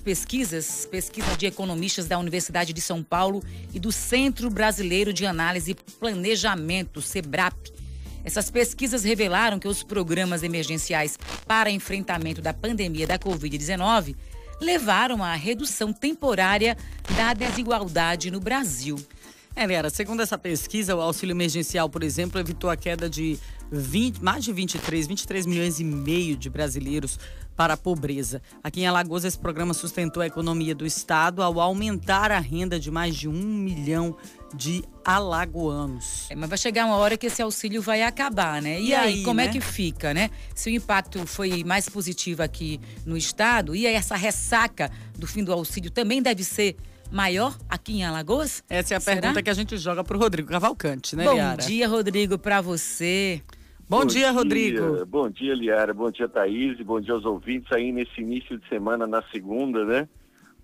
pesquisas, pesquisa de economistas da Universidade de São Paulo e do Centro Brasileiro de Análise e Planejamento, SEBRAP. Essas pesquisas revelaram que os programas emergenciais para enfrentamento da pandemia da Covid-19 levaram à redução temporária da desigualdade no Brasil. É, Lera, segundo essa pesquisa, o auxílio emergencial, por exemplo, evitou a queda de 20, mais de 23, 23 milhões e meio de brasileiros para a pobreza. Aqui em Alagoas, esse programa sustentou a economia do estado ao aumentar a renda de mais de um milhão de alagoanos. É, mas vai chegar uma hora que esse auxílio vai acabar, né? E, e aí, aí, como é né? é que fica, né? Se o impacto foi mais positivo aqui no estado, e aí essa ressaca do fim do auxílio também deve ser maior aqui em Alagoas? Essa é a Será? pergunta que a gente joga para o Rodrigo Cavalcante, né, Bom Liara? Bom dia, Rodrigo, para você. Bom, bom dia, Rodrigo. Dia. Bom dia, Liara. Bom dia, Thaís. E bom dia aos ouvintes aí nesse início de semana, na segunda, né?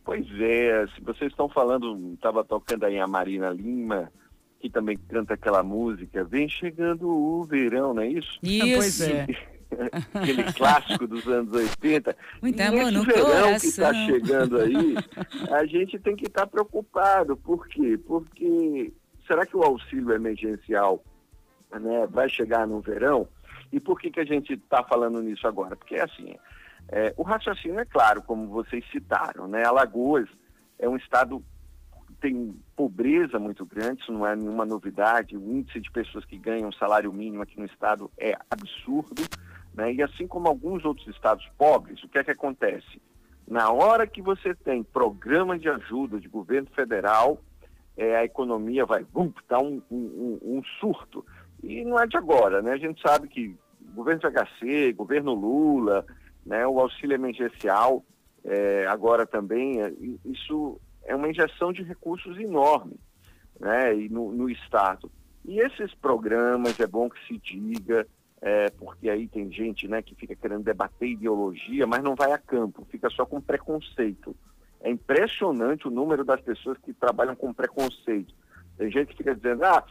Pois é, se vocês estão falando, estava tocando aí a Marina Lima, que também canta aquela música, Vem Chegando o Verão, não é isso? Isso. pois é. aquele clássico dos anos 80. Muito amor no verão coração. que está chegando aí, a gente tem que estar tá preocupado. Por quê? Porque será que o auxílio emergencial né, vai chegar no verão? E por que, que a gente está falando nisso agora? Porque é assim, é, o raciocínio é claro, como vocês citaram, né? Alagoas é um estado tem pobreza muito grande, isso não é nenhuma novidade. O índice de pessoas que ganham salário mínimo aqui no estado é absurdo. Né? E assim como alguns outros estados pobres, o que é que acontece? Na hora que você tem programa de ajuda de governo federal, é, a economia vai bum, dar um, um, um, surto. E não é de agora, né? A gente sabe que governo de HC, governo Lula, né, o auxílio emergencial, é, agora também, é, isso é uma injeção de recursos enorme né, e no, no Estado. E esses programas, é bom que se diga, é, porque aí tem gente né, que fica querendo debater ideologia, mas não vai a campo, fica só com preconceito. É impressionante o número das pessoas que trabalham com preconceito. Tem gente que fica dizendo, ah,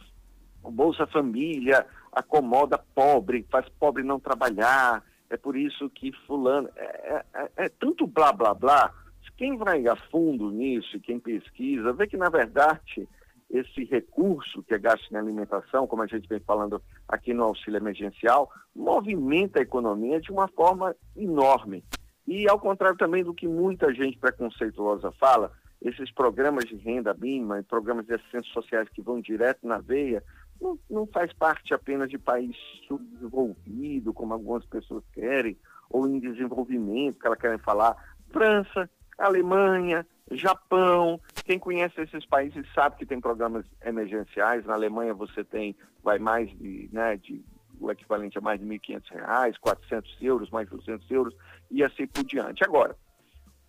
o Bolsa Família acomoda pobre, faz pobre não trabalhar, é por isso que fulano... É, é, é, é tanto blá, blá, blá, quem vai a fundo nisso quem pesquisa, vê que, na verdade, esse recurso que é gasto em alimentação, como a gente vem falando aqui no auxílio emergencial, movimenta a economia de uma forma enorme. E, ao contrário também do que muita gente preconceituosa fala, esses programas de renda mínima e programas de assistência sociais que vão direto na veia, não, não faz parte apenas de país subdesenvolvido, como algumas pessoas querem, ou em desenvolvimento, que elas querem falar. França, Alemanha, Japão, quem conhece esses países sabe que tem programas emergenciais. Na Alemanha você tem, vai mais de, né, de o equivalente a mais de R$ 1.500, 400 euros, mais 200 euros e assim por diante. Agora,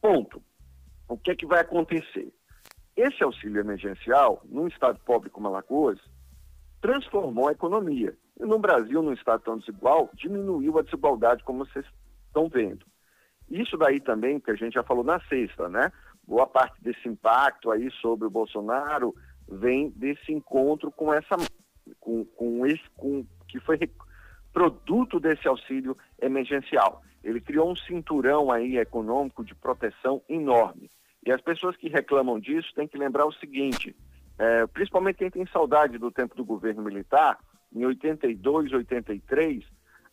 ponto. O que é que vai acontecer? Esse auxílio emergencial, num estado pobre como Alagoas, transformou a economia. E no Brasil, num estado tão desigual, diminuiu a desigualdade, como vocês estão vendo. Isso daí também, que a gente já falou na sexta, né? Boa parte desse impacto aí sobre o Bolsonaro vem desse encontro com essa, com, com esse, com, que foi produto desse auxílio emergencial. Ele criou um cinturão aí econômico de proteção enorme. E as pessoas que reclamam disso têm que lembrar o seguinte, é, principalmente quem tem saudade do tempo do governo militar, em 82, 83,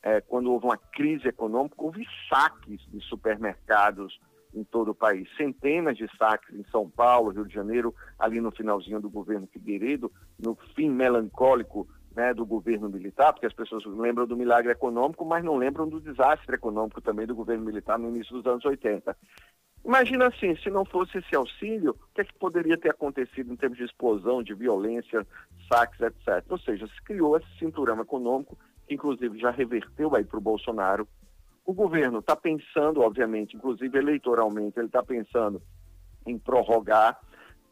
é, quando houve uma crise econômica, houve saques de supermercados em todo o país. Centenas de saques em São Paulo, Rio de Janeiro, ali no finalzinho do governo Figueiredo, no fim melancólico né, do governo militar, porque as pessoas lembram do milagre econômico, mas não lembram do desastre econômico também do governo militar no início dos anos 80. Imagina assim, se não fosse esse auxílio, o que, é que poderia ter acontecido em termos de explosão, de violência, saques, etc. Ou seja, se criou esse cinturão econômico que inclusive já reverteu aí para o Bolsonaro. O governo está pensando, obviamente, inclusive eleitoralmente, ele está pensando em prorrogar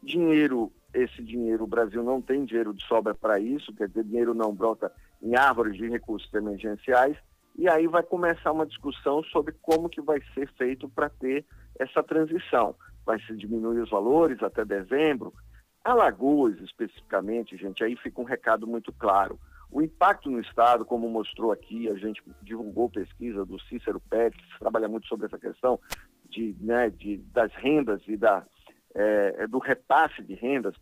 dinheiro. Esse dinheiro, o Brasil não tem dinheiro de sobra para isso, quer dizer, dinheiro não brota em árvores de recursos emergenciais, e aí vai começar uma discussão sobre como que vai ser feito para ter essa transição. Vai se diminuir os valores até dezembro? Alagoas, especificamente, gente, aí fica um recado muito claro. O impacto no Estado, como mostrou aqui, a gente divulgou pesquisa do Cícero Pérez, que trabalha muito sobre essa questão, de, né, de, das rendas e da, é, do repasse de rendas,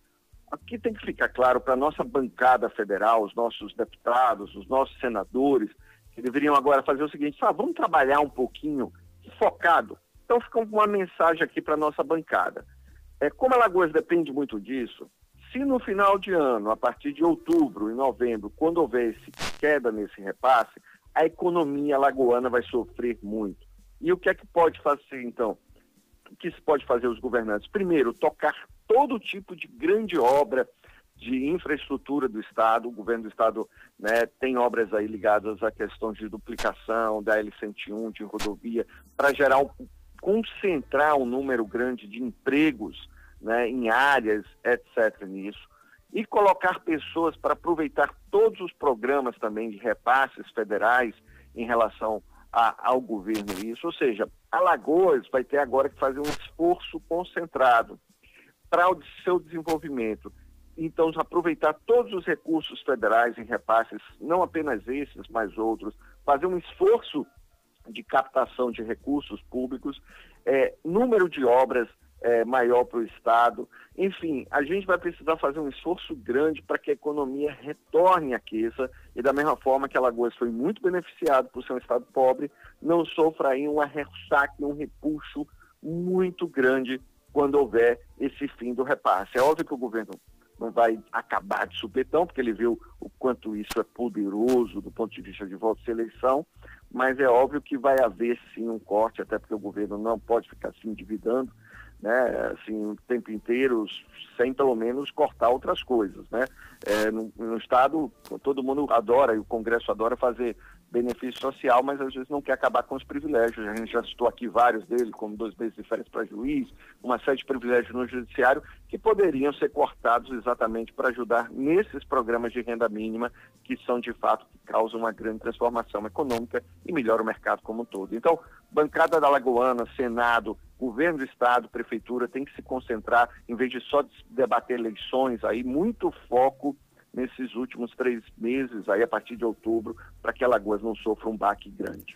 aqui tem que ficar claro para a nossa bancada federal, os nossos deputados, os nossos senadores, que deveriam agora fazer o seguinte, ah, vamos trabalhar um pouquinho focado. Então fica uma mensagem aqui para a nossa bancada. É, como a Lagoas depende muito disso, se no final de ano, a partir de outubro e novembro, quando houver esse queda nesse repasse, a economia lagoana vai sofrer muito. E o que é que pode fazer, então? O que se pode fazer os governantes? Primeiro, tocar todo tipo de grande obra de infraestrutura do Estado. O governo do Estado né, tem obras aí ligadas a questões de duplicação da L101, de rodovia, para gerar um, concentrar um número grande de empregos né, em áreas, etc. nisso. E colocar pessoas para aproveitar todos os programas também de repasses federais em relação a, ao governo isso. Ou seja, Alagoas vai ter agora que fazer um esforço concentrado para o seu desenvolvimento. Então, aproveitar todos os recursos federais em repasses, não apenas esses, mas outros, fazer um esforço de captação de recursos públicos, é, número de obras é, maior para o Estado. Enfim, a gente vai precisar fazer um esforço grande para que a economia retorne à aqueça e da mesma forma que Alagoas foi muito beneficiado por ser um Estado pobre, não sofra aí um ressaque, um repuxo muito grande quando houver esse fim do repasse. É óbvio que o governo não vai acabar de supetão, porque ele viu o quanto isso é poderoso do ponto de vista de voto e eleição, mas é óbvio que vai haver sim um corte, até porque o governo não pode ficar se endividando, né, assim, o tempo inteiro, sem pelo menos cortar outras coisas, né? É, no, no, Estado, todo mundo adora, e o Congresso adora fazer benefício social, mas às vezes não quer acabar com os privilégios. A gente já citou aqui vários deles, como dois meses de férias para juiz, uma série de privilégios no judiciário, que poderiam ser cortados exatamente para ajudar nesses programas de renda mínima, que são de fato que causam uma grande transformação econômica e melhora o mercado como um todo. Então, bancada da Lagoana, Senado, governo do Estado, prefeitura, tem que se concentrar, em vez de só debater eleições, aí muito foco nesses últimos três meses, aí a partir de outubro, para que Alagoas não sofra um baque grande.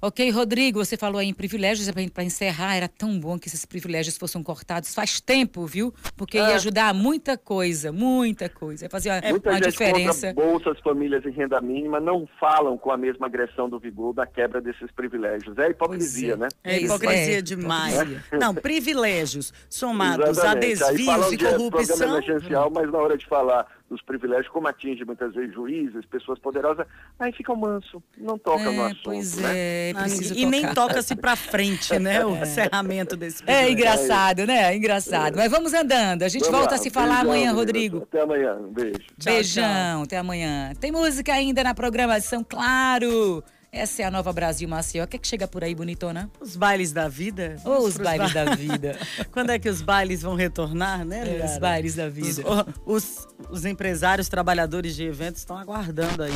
Ok, Rodrigo, você falou aí em privilégios, para encerrar, era tão bom que esses privilégios fossem cortados faz tempo, viu? Porque ia é. ajudar muita coisa, muita coisa. Ia fazer uma, é, muita uma gente diferença. bolsas, famílias em renda mínima não falam com a mesma agressão do vigor da quebra desses privilégios. É hipocrisia, é. né? É hipocrisia é, demais. Não, privilégios somados Exatamente. a desvios e corrupção. De emergencial, mas na hora de falar dos privilégios, como atinge muitas vezes juízes, pessoas poderosas, aí fica manso, não toca é, no assunto. Pois né? é, ah, e tocar. nem toca-se para frente, né? O é. encerramento desse privilégio. É engraçado, né? É engraçado. Mas vamos andando. A gente vamos volta lá. a se falar Beijão, amanhã, Rodrigo. Até amanhã. Um beijo. Beijão, tchau. até amanhã. Tem música ainda na programação, claro. Essa é a nova Brasil Maceió. O que é que chega por aí, bonitona? Os bailes da vida? Oh, os bailes ba... da vida. Quando é que os bailes vão retornar, né, é, Os bailes da vida. Os, os, os empresários, trabalhadores de eventos estão aguardando aí.